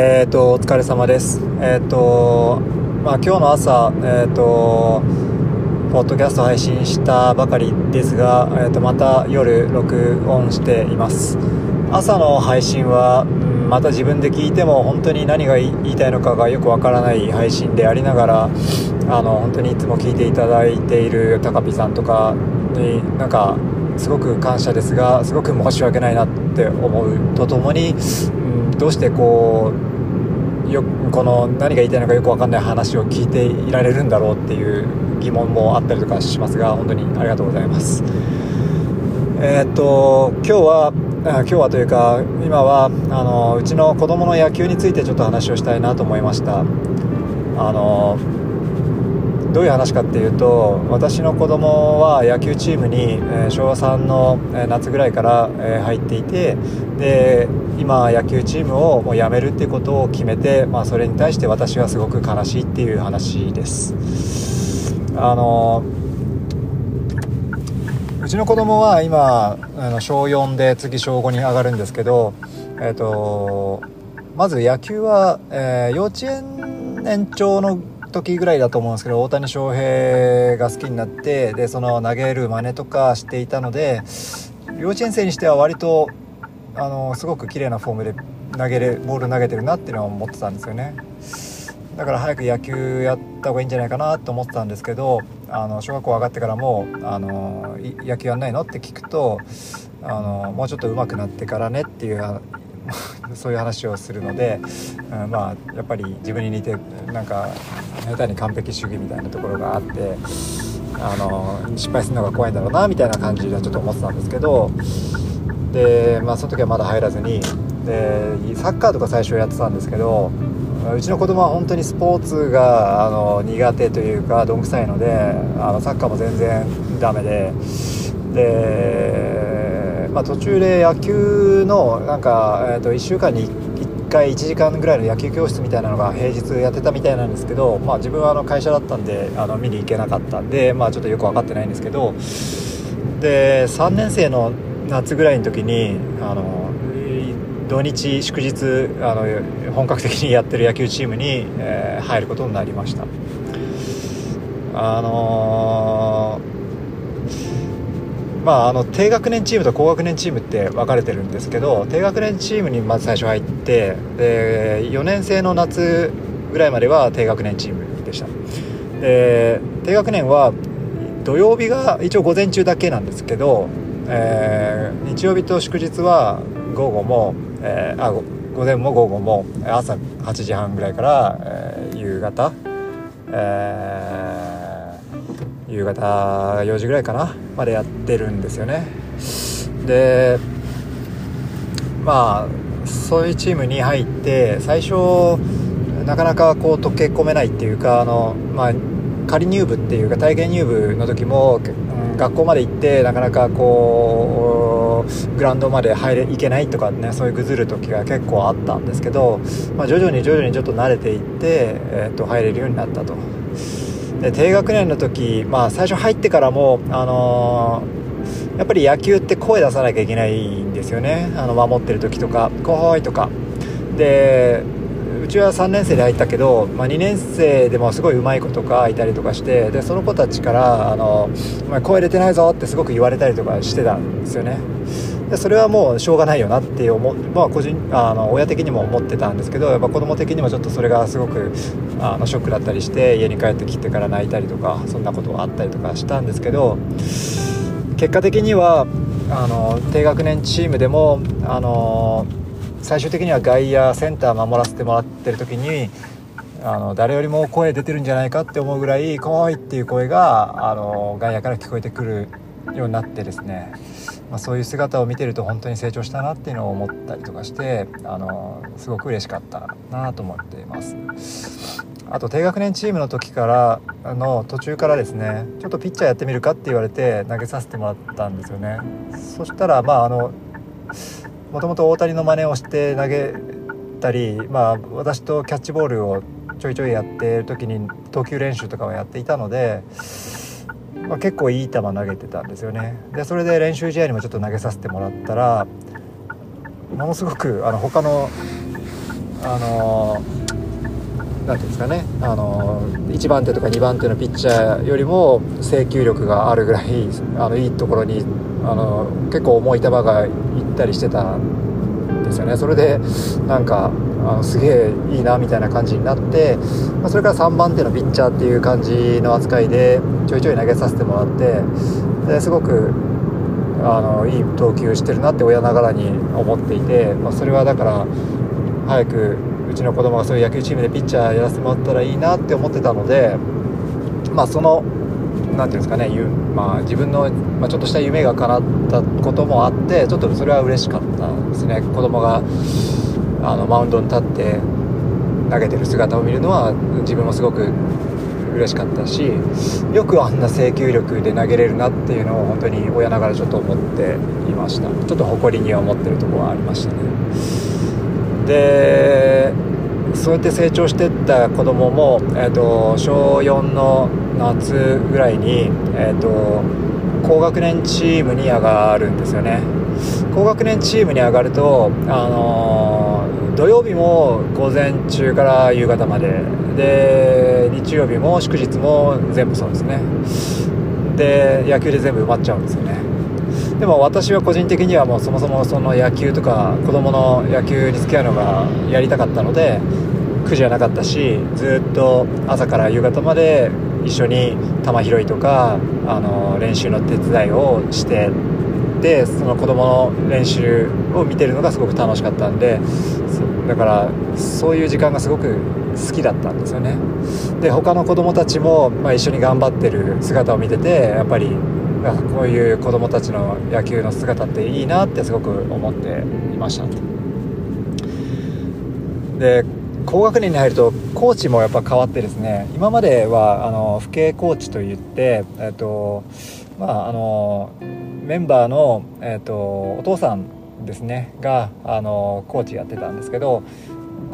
えっ、ー、とお疲れ様です。えっ、ー、とまあ今日の朝えっ、ー、とポッドキャスト配信したばかりですが、えー、とまた夜録音しています。朝の配信は、うん、また自分で聞いても本当に何が言いたいのかがよくわからない配信でありながらあの本当にいつも聞いていただいている高ピさんとかになんかすごく感謝ですがすごく申し訳ないなって思うとともに、うん、どうしてこうよこの何が言いたいのかよく分かんない話を聞いていられるんだろうっていう疑問もあったりとかしますが本当にありがとうございます。えー、っと今日は今日はというか今はあのうちの子供の野球についてちょっと話をしたいなと思いました。あのどういう話かっていうと私の子供は野球チームに、え昭和3の夏ぐらいから、え入っていてで今野球チームをもう辞めるっていうことを決めて、まあ、それに対して私はすごく悲しいっていう話です。あのうちの子供は今あの小4で次小5に上がるんですけど、えーと、まず野球は、えー、幼稚園年長の時ぐらいだと思うんですけど大谷翔平が好きになってでその投げる真似とかしていたので幼稚園生にしては割とあのすごく綺麗なフォームで投げれボール投げてるなっていうのは思ってたんですよねだから早く野球やった方がいいんじゃないかなと思ってたんですけどあの小学校上がってからもあの「野球やんないの?」って聞くとあのもうちょっと上手くなってからねっていうそういう話をするので、うん、まあやっぱり自分に似てなんか下手に完璧主義みたいなところがあってあの失敗するのが怖いんだろうなみたいな感じではちょっと思ってたんですけどでまあその時はまだ入らずにでサッカーとか最初やってたんですけどうちの子供は本当にスポーツがあの苦手というかどんくさいのであのサッカーも全然ダメでで、まあ、途中で野球のなんか、えー、と1週間に1回1時間ぐらいの野球教室みたいなのが平日やってたみたいなんですけど、まあ、自分はあの会社だったんであの見に行けなかったんで、まあ、ちょっとよく分かってないんですけどで3年生の夏ぐらいの時にあの土日祝日あの本格的にやってる野球チームに、えー、入ることになりました。あのー、まああの低学年チームと高学年チームって分かれてるんですけど低学年チームにまず最初入ってで4年生の夏ぐらいまでは低学年チームでした。で低学年は土曜日が一応午前中だけなんですけど、えー、日曜日と祝日は午後もえー、あ午前も午後も朝8時半ぐらいから、えー、夕方、えー、夕方4時ぐらいかなまでやってるんですよね。でまあそういうチームに入って最初なかなかこう溶け込めないっていうかあの、まあ、仮入部っていうか体験入部の時も、学校まで行ってなかなかこうグラウンドまで入れ行けないとかねそういうぐずる時が結構あったんですけど、まあ、徐々に徐々にちょっと慣れていって、えー、と入れるようになったと。で低学年の時、まあ、最初入ってからも、あのー、やっぱり野球って声出さなきゃいけないんですよね。あの守ってる時とか「来い」とか。でうちは3年生で入ったけど、まあ、2年生でもすごい上手い子とかいたりとかしてでその子たちからあの「お前声出てないぞ」ってすごく言われたりとかしてたんですよね。でそれはもうしょうがないよなって思まあ個人あの親的にも思ってたんですけどやっぱ子供的にもちょっとそれがすごくあのショックだったりして家に帰ってきてから泣いたりとかそんなことがあったりとかしたんですけど結果的にはあの低学年チームでもあの最終的には外野センター守らせてもらってる時にあの誰よりも声出てるんじゃないかって思うぐらい「来い!」っていう声があの外野から聞こえてくるようになってですねまあ、そういう姿を見てると本当に成長したなっていうのを思ったりとかしてあのすごく嬉しかったなと思っています。あと低学年チームの時からの途中からですねちょっとピッチャーやってみるかって言われて投げさせてもらったんですよね。そしたらまああのもともと大谷の真似をして投げたり、まあ、私とキャッチボールをちょいちょいやってる時に投球練習とかをやっていたのでまあ、結構いい球投げてたんですよね。でそれで練習試合にもちょっと投げさせてもらったらものすごくあの他のあのなんていうんですかね、あの1番手とか2番手のピッチャーよりも制球力があるぐらいあのいいところにあの結構重い球がいったりしてたんですよね。それでなんかあのすげえいいなみたいな感じになって、まあ、それから3番手のピッチャーっていう感じの扱いでちょいちょい投げさせてもらってですごくあのいい投球してるなって親ながらに思っていて、まあ、それはだから早くうちの子供がそういう野球チームでピッチャーやらせてもらったらいいなって思ってたのでまあその何ていうんですかね、まあ、自分の、まあ、ちょっとした夢が叶ったこともあってちょっとそれは嬉しかったですね。子供があのマウンドに立って投げてる姿を見るのは自分もすごく嬉しかったしよくあんな制球力で投げれるなっていうのを本当に親ながらちょっと思っていました。ちょっと誇りには思ってるところはありましたね。でそうやって成長していった子供も、えーと、小4の夏ぐらいに、えーと、高学年チームに上がるんですよね。高学年チームに上がると、あのー、土曜日も午前中から夕方まで。で日曜日も祝日も全部そうですね。で野球で全部埋まっちゃうんですよね。でも私は個人的にはもうそもそもその野球とか子供の野球に付き合うのがやりたかったので苦じゃなかったしずっと朝から夕方まで一緒に球拾いとかあの練習の手伝いをしてでその子供の練習を見てるのがすごく楽しかったんでだからそういう時間がすごく好きだったんですよね。で他の子供たちも、まあ、一緒に頑張ってる姿を見ててやっぱりこういう子供たちの野球の姿っていいなってすごく思っていました。で高学年に入るとコーチもやっぱ変わってですね今まではあの父兄コーチといって、えっとまあ、あのメンバーの、えっと、お父さんですねがあのコーチやってたんですけど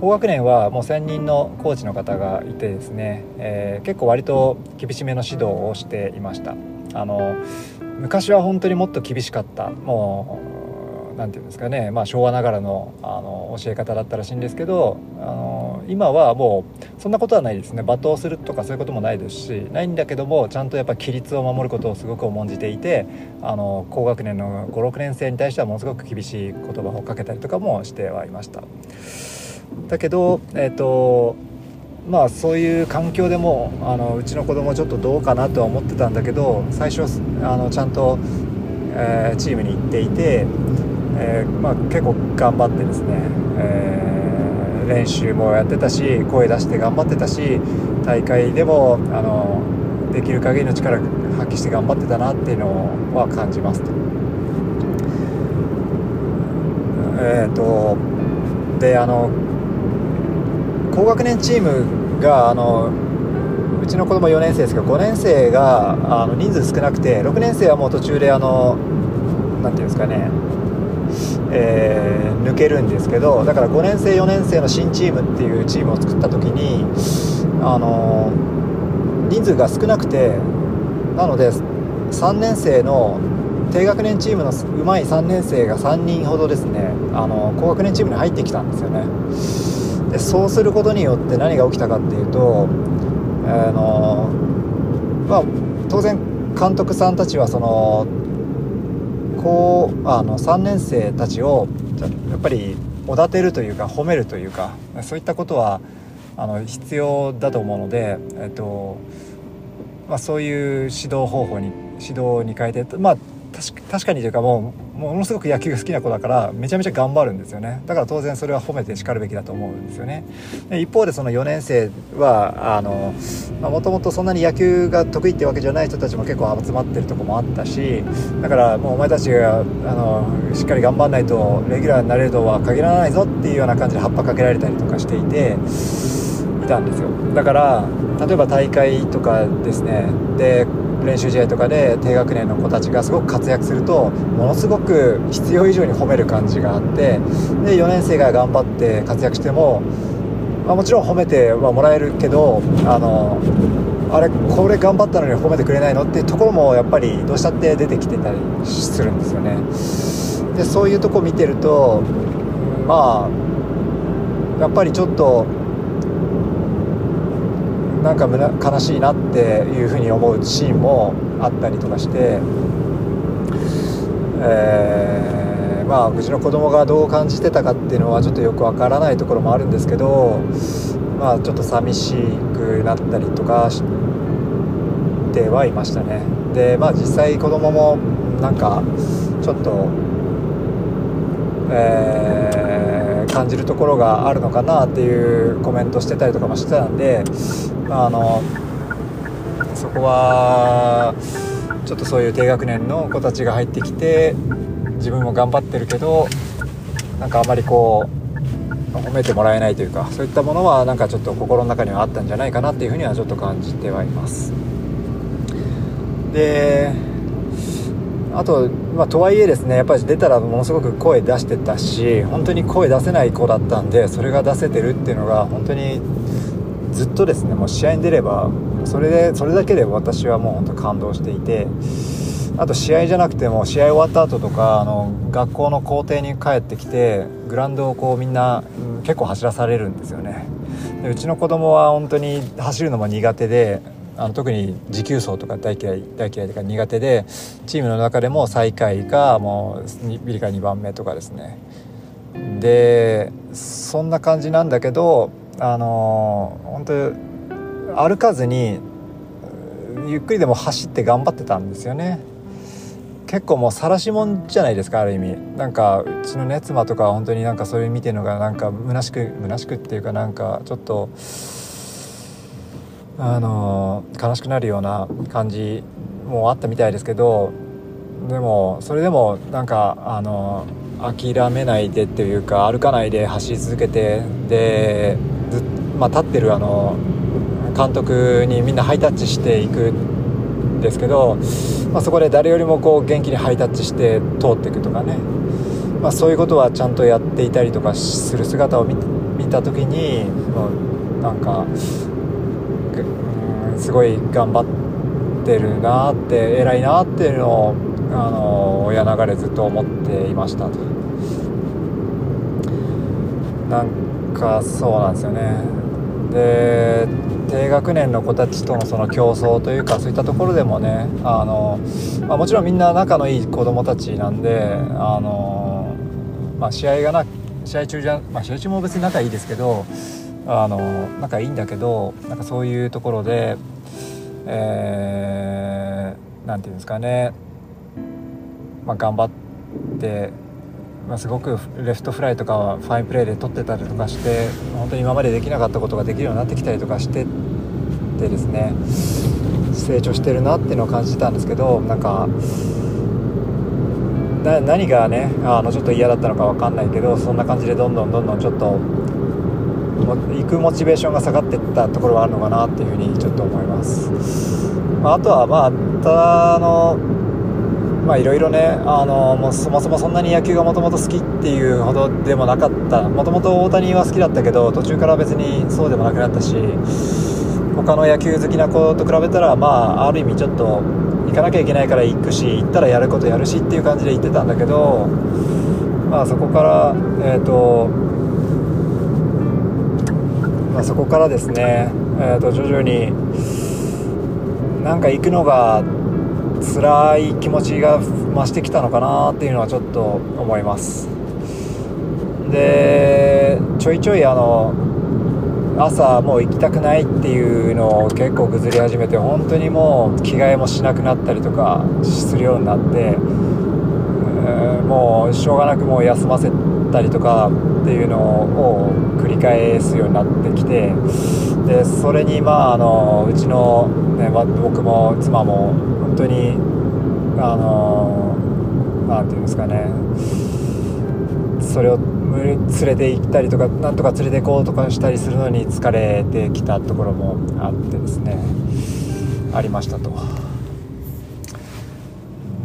高学年はもう専任のコーチの方がいてですね、えー、結構割と厳しめの指導をしていました。あの昔は本当にもっと厳しかったもう何て言うんですかね、まあ、昭和ながらのあの教え方だったらしいんですけどあの今はもうそんなことはないですね罵倒するとかそういうこともないですしないんだけどもちゃんとやっぱ規律を守ることをすごく重んじていてあの高学年の56年生に対してはものすごく厳しい言葉をかけたりとかもしてはいました。だけど、えーとまあそういう環境でもあのうちの子供ちょっとどうかなとは思ってたんだけど最初あのちゃんと、えー、チームに行っていてえー、まあ、結構頑張ってですね、えー、練習もやってたし声出して頑張ってたし大会でもあのできる限りの力発揮して頑張ってたなっていうのは感じますと。えーと、であの高学年チームがあのうちの子供4年生ですけど5年生があの人数少なくて6年生はもう途中であのなていうんですかねえー、抜けるんですけどだから5年生4年生の新チームっていうチームを作った時にあの人数が少なくてなので3年生の低学年チームのうまい3年生が3人ほどですねあの高学年チームに入ってきたんですよね。でそうすることによって何が起きたかっていうとあのまあ当然監督さんたちはそのこうあの3年生たちをやっぱりおだてるというか褒めるというかそういったことはあの必要だと思うので、えっとまあ、そういう指導方法に指導に変えてまあ確かにというかもうものすごく野球が好きな子だからめちゃめちゃ頑張るんですよね。だから当然それは褒めてしかるべきだと思うんですよね。で一方でその4年生はもともとそんなに野球が得意ってわけじゃない人たちも結構集まってるとこもあったしだからもうお前たちがあのしっかり頑張んないとレギュラーになれるとは限らないぞっていうような感じで葉っぱかけられたりとかしていていたんですよ。だから例えば大会とかですね。で練習試合とかで低学年の子たちがすごく活躍するとものすごく必要以上に褒める感じがあってで4年生が頑張って活躍しても、まあ、もちろん褒めてはもらえるけどあのあれこれ頑張ったのに褒めてくれないのっていうところもやっぱりどうしたって出てきてたりするんですよね。でそういうとこ見てるとまあやっぱりちょっとなんか悲しいなっていうふうに思うシーンもあったりとかして、えー、まあうちの子供がどう感じてたかっていうのはちょっとよくわからないところもあるんですけどまあちょっと寂しくなったりとかしてはいましたね。でまあ実際子供もなんかちょっとえー、感じるところがあるのかなっていうコメントしてたりとかもしてたんであのそこはちょっとそういう低学年の子たちが入ってきて自分も頑張ってるけどなんかあまりこう褒めてもらえないというかそういったものはなんかちょっと心の中にはあったんじゃないかなっていうふうにはちょっと感じてはいます。であと、まあ、とはいえですねやっぱり出たらものすごく声出してたし本当に声出せない子だったんでそれが出せてるっていうのが本当にずっとですねもう試合に出ればそれでそれだけで私はもう本当感動していてあと試合じゃなくても試合終わった後とかあの学校の校庭に帰ってきてグラウンドをこうみんな、うん、結構走らされるんですよね。でうちの子供は本当に走るのも苦手であの特に持久走とか大嫌い大嫌いとか苦手でチームの中でも最下位かもうビリか2番目とかですね。でそんな感じなんだけどあの本当歩かずにゆっくりでも走って頑張ってたんですよね。結構もう晒し者じゃないですかある意味。なんかうちのね妻とかは本当になんかそれ見てるのがなんか虚しく虚しくっていうかなんかちょっとあの悲しくなるような感じもあったみたいですけどでもそれでもなんかあの諦めないでっていうか歩かないで走り続けてで、まあ、立ってるあの監督にみんなハイタッチしていくんですけど、まあ、そこで誰よりもこう元気にハイタッチして通っていくとかね、まあ、そういうことはちゃんとやっていたりとかする姿を見た時になんかすごい頑張ってるなって偉いなっていうのをあの親ながらずっと思っていましたと。なんかそうなんですよね。で低学年の子たちとのその競争というかそういったところでもねあの、まあ、もちろんみんな仲のいい子供たちなんであの、まあ、試合がな試合中じゃ、まあ、試合中も別に仲いいですけどあの仲いいんだけどなんかそういうところでえー、て言うんですかね、まあ、頑張って、まあ、すごくレフトフライとかはファインプレーで取ってたりとかして本当に今までできなかったことができるようになってきたりとかしてでですね。成長してるなっていうのを感じたんですけどなんか何がねあのちょっと嫌だったのか分かんないけどそんな感じでどんどんどんどんちょっと行くモチベーションが下がっていったところはあるのかなっていうふうにちょっと思います、まあ、とはまあたのまあいろいろねあのもうそもそもそんなに野球がもともと好きっていうほどでもなかった。もともと大谷は好きだったけど途中から別にそうでもなくなったし他の野球好きな子と比べたらまあある意味ちょっと行かなきゃいけないから行くし行ったらやることやるしっていう感じで言ってたんだけどまあそこからえっ、ー、とまあ、そこからですね、えー、と徐々になんか行くのが辛い気持ちが増してきたのかなっていうのはちょっと思います。でちょいちょいあの朝もう行きたくないっていうのを結構ぐずり始めて本当にもう着替えもしなくなったりとかするようになって、もうしょうがなくもう休ませたりとかっていうのを繰り返すようになってきてでそれにまああのうちの、ね、僕も妻も本当にあの何て言うんですかねそれを連れて行ったりとかなんとか連れて行こうとかしたりするのに疲れてきたところもあってですねありましたと。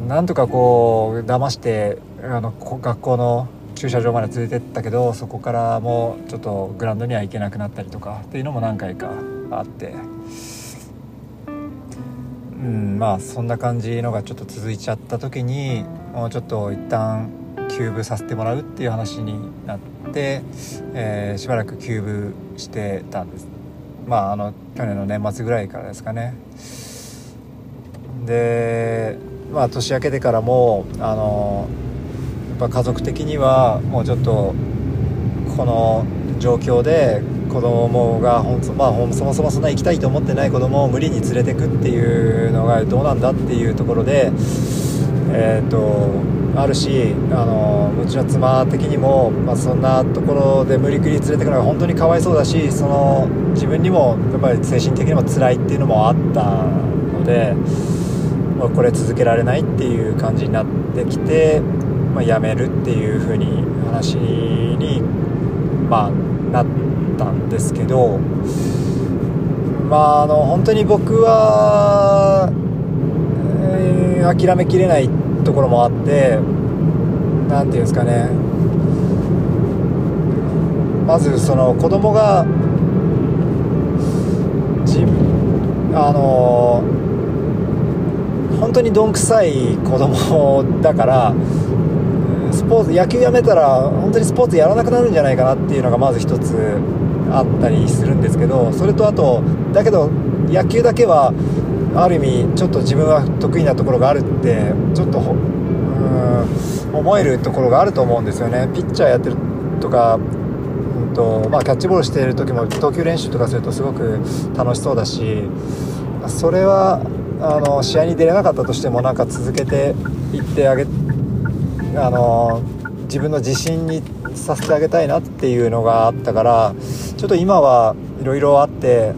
なんとかこう騙してあの学校の駐車場まで連れてったけどそこからもうちょっとグラウンドには行けなくなったりとかっていうのも何回かあって。うんまあそんな感じのがちょっと続いちゃった時にもうちょっと一旦休部させてもらうっていう話になって、えー、しばらく休部してたんです。まああの去年の年末ぐらいからですかね。でまあ年明けてからもあのぱ家族的にはもうちょっとこの状況で子供がほん、まあ、そもそもそんな行きたいと思ってない子供を無理に連れてくっていうのがどうなんだっていうところで、えーと、あるしあのうちの妻的にも、まあ、そんなところで無理くり連れてくのが本当にかわいそうだしその自分にもやっぱり精神的にも辛いっていうのもあったので。まあこれ続けられないっていう感じになってきて、まあ、辞めるっていう風に話に、まあ、なったんですけどまああの本当に僕は、えー、諦めきれないところもあって何て言うんですかね。まずその子供が自分あの本当にどんくさい子供だからポーツ野球やめたら本当にスポーツやらなくなるんじゃないかなっていうのがまず一つあったりするんですけどそれとあとだけど野球だけはある意味ちょっと自分は得意なところがあるってちょっとうん思えるところがあると思うんですよね。ピッチャーやってるとか、うんとまあ、キャッチボールしている時も投球練習とかするとすごく楽しそうだしそれはあの試合に出れなかったとしてもなんか続けていってあげあの自分の自信にさせてあげたいなっていうのがあったからちょっと今はいろいろあって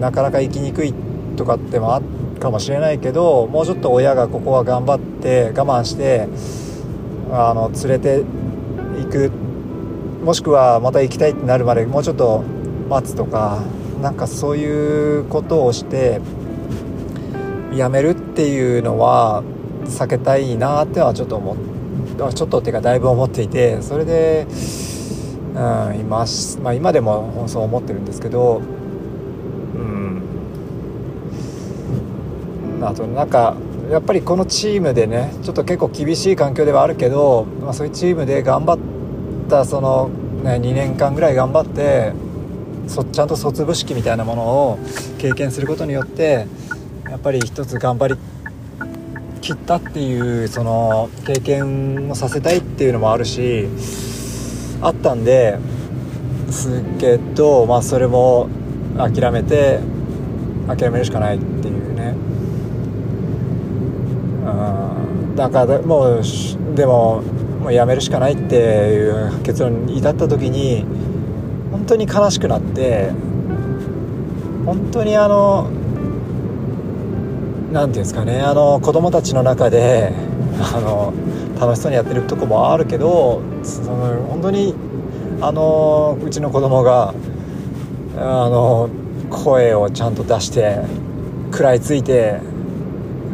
なかなか行きにくいとかってもあっかもしれないけどもうちょっと親がここは頑張って我慢してあの連れて行くもしくはまた行きたいってなるまでもうちょっと待つとかなんかそういうことをしてやめるっていうのは避けたいなってはちょっと思ってちょっとっていうかだいぶ思っていてそれで、うん、今,、まあ、今でもそう思ってるんですけどうん。あとなんかやっぱりこのチームでねちょっと結構厳しい環境ではあるけど、まあ、そういうチームで頑張ったその、ね、2年間ぐらい頑張ってそちゃんと卒業式みたいなものを経験することによってやっぱり一つ頑張りきったっていうその経験をさせたいっていうのもあるしあったんですけどまあそれも諦めて諦めるしかないっていうね。うんだからもうでももうやめるしかないっていう結論に至った時に本当に悲しくなって本当にあの何て言うんですかねあの子供たちの中であの楽しそうにやってるとこもあるけどその本当にあのうちの子供があの声をちゃんと出して食らいついて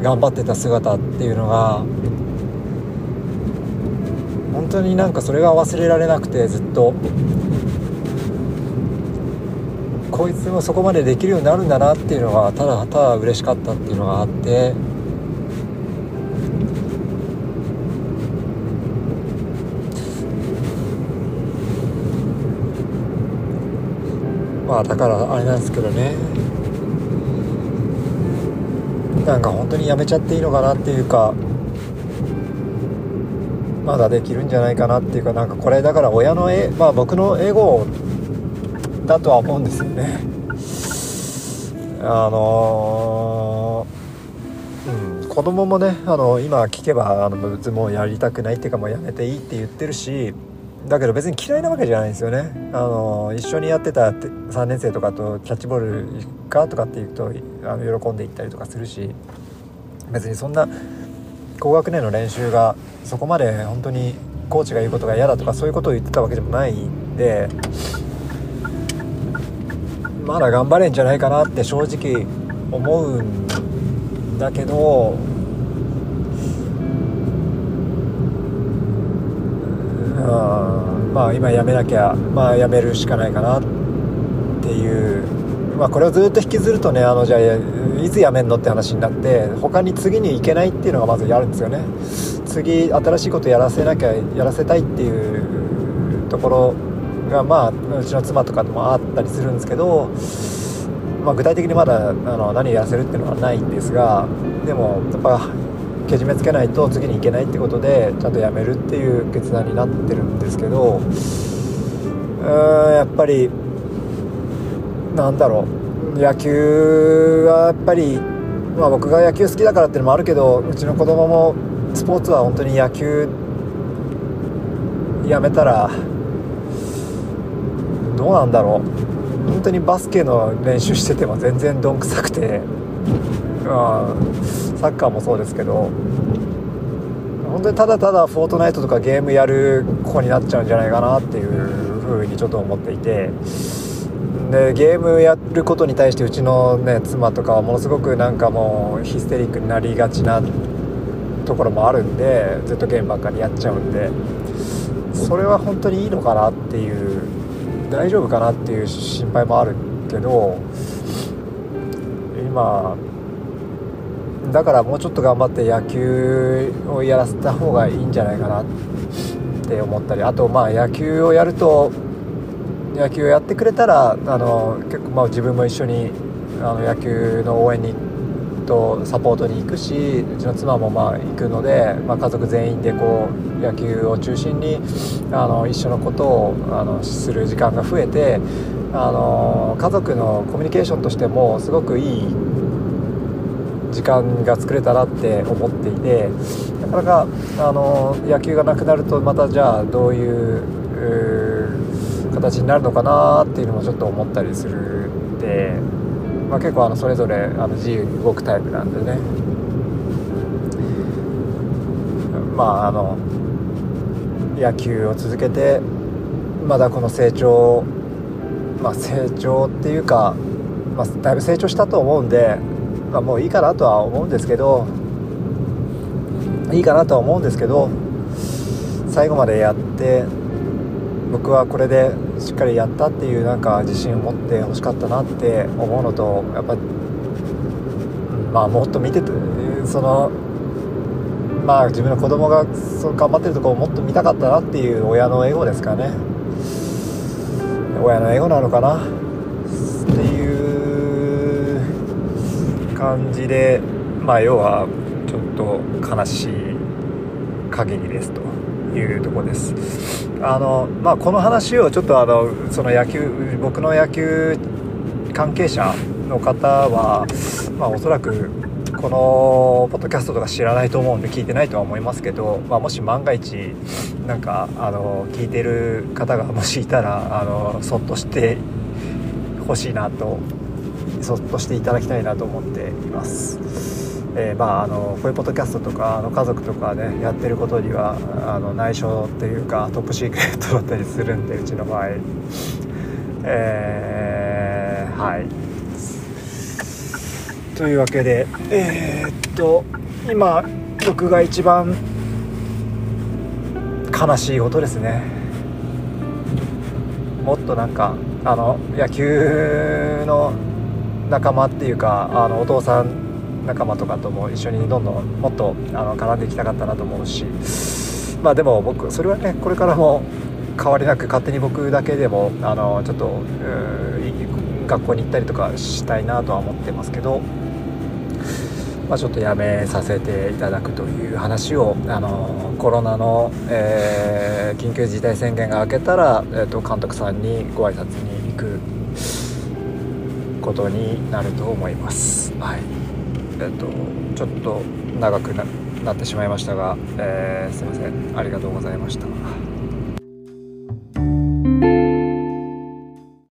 頑張ってた姿っていうのが本当になんかそれが忘れられなくてずっと。こいつもそこまでできるようになるんだなっていうのがただただ嬉しかったっていうのがあって。まあだからあれなんですけどね。なんか本当にやめちゃっていいのかなっていうかまだできるんじゃないかなっていうかなんかこれだから親の絵まあ僕のエゴだとは思うんですよね。あのー、うん、子供もねあの今聞けばあの別にもうやりたくないっていうかもうやめていいって言ってるしだけど別に嫌いなわけじゃないんですよね。あの一緒にやってた3年生とかとキャッチボール行くかとかって言うとあの喜んで行ったりとかするし別にそんな高学年の練習がそこまで本当にコーチが言うことが嫌だとかそういうことを言ってたわけでもないんでまだ頑張れんじゃないかなって正直思うんだけどまあ今やめなきゃまあやめるしかないかなっていう。まあ、これをずっと引きずるとねあのじゃあいつ辞めんのって話になって他に次に行けないっていうのがまずあるんですよね。次新しいことやらせなきゃやらせたいっていうところがまあうちの妻とかでもあったりするんですけど、まあ、具体的にまだあの何やらせるっていうのはないんですがでもやっぱけじめつけないと次に行けないってことでちゃんと辞めるっていう決断になってるんですけどうーんやっぱりなんだろう。野球はやっぱり、まあ、僕が野球好きだからっていうのもあるけどうちの子供もスポーツは本当に野球やめたらどうなんだろう。本当にバスケの練習してても全然どんくさくて、まあ、サッカーもそうですけど。本当にただただフォートナイトとかゲームやる子になっちゃうんじゃないかなっていうふうにちょっと思っていて。でゲームやることに対してうちの、ね、妻とかはものすごくなんかもうヒステリックになりがちなところもあるんでずっとゲームばっかりやっちゃうんで。それは本当にいいのかなっていう。大丈夫かなっていう心配もあるけど今だからもうちょっと頑張って野球をやらせた方がいいんじゃないかなって思ったりあとまあ野球をやると野球をやってくれたらあの結構まあ自分も一緒にあの野球の応援に行ってとサポートに行くしうちの妻もまあ行くので、まあ、家族全員でこう野球を中心にあの一緒のことをあのする時間が増えてあの家族のコミュニケーションとしてもすごくいい時間が作れたなって思っていてなかなかあの野球がなくなるとまたじゃあどういう形になるのかなっていうのもちょっと思ったりするんで、まあ、結構あのそれぞれあの自由に動くタイプなんでね。まああの野球を続けてまだこの成長まあ成長っていうか、まあ、だいぶ成長したと思うんで、まあ、もういいかなとは思うんですけどいいかなとは思うんですけど最後までやって僕はこれでしっかりやったっていうなんか自信を持ってほしかったなって思うのとやっぱ、まあもっと見ててそのまあ自分の子供がそう頑張ってるところをもっと見たかったなっていう親のエゴですかね。親のエゴなのかなっていう感じでまあ要はちょっと悲しい限りですというとこです。あの、まあ、この話をちょっとあのその野球僕の野球関係者の方は、まあ、おそらくこのポッドキャストとか知らないと思うんで聞いてないとは思いますけど、まあ、もし万が一なんかあの聞いてる方がもしいたらあのそっとしてほしいなとそっとしていただきたいなと思っています。えー、まあ、あのこういうポッドキャストとかあの家族とかねやってることにはあの内緒っていうかトップシークレットだったりするんでうちの場合。えー、はい。というわけでえー、っと今僕が一番悲しいことですね。もっとなんかあの野球の仲間っていうかあのお父さん仲間とかとも一緒にどんどんもっとあの絡んでいきたかったなと思うしまあでも僕それはねこれからも変わりなく勝手に僕だけでもあのちょっと学校に行ったりとかしたいなとは思ってますけど、まあ、ちょっとやめさせていただくという話をあのコロナの、えー、緊急事態宣言が明けたら、えーと、監督さんにご挨拶に行くことになると思います。はいえっと、ちょっと長くなってしまいましたが、えー、すいませんありがとうございました。